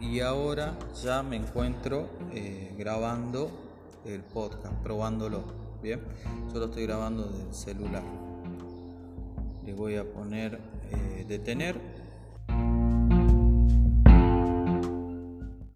y ahora ya me encuentro eh, grabando el podcast, probándolo. Bien, yo lo estoy grabando del celular. Le voy a poner eh, detener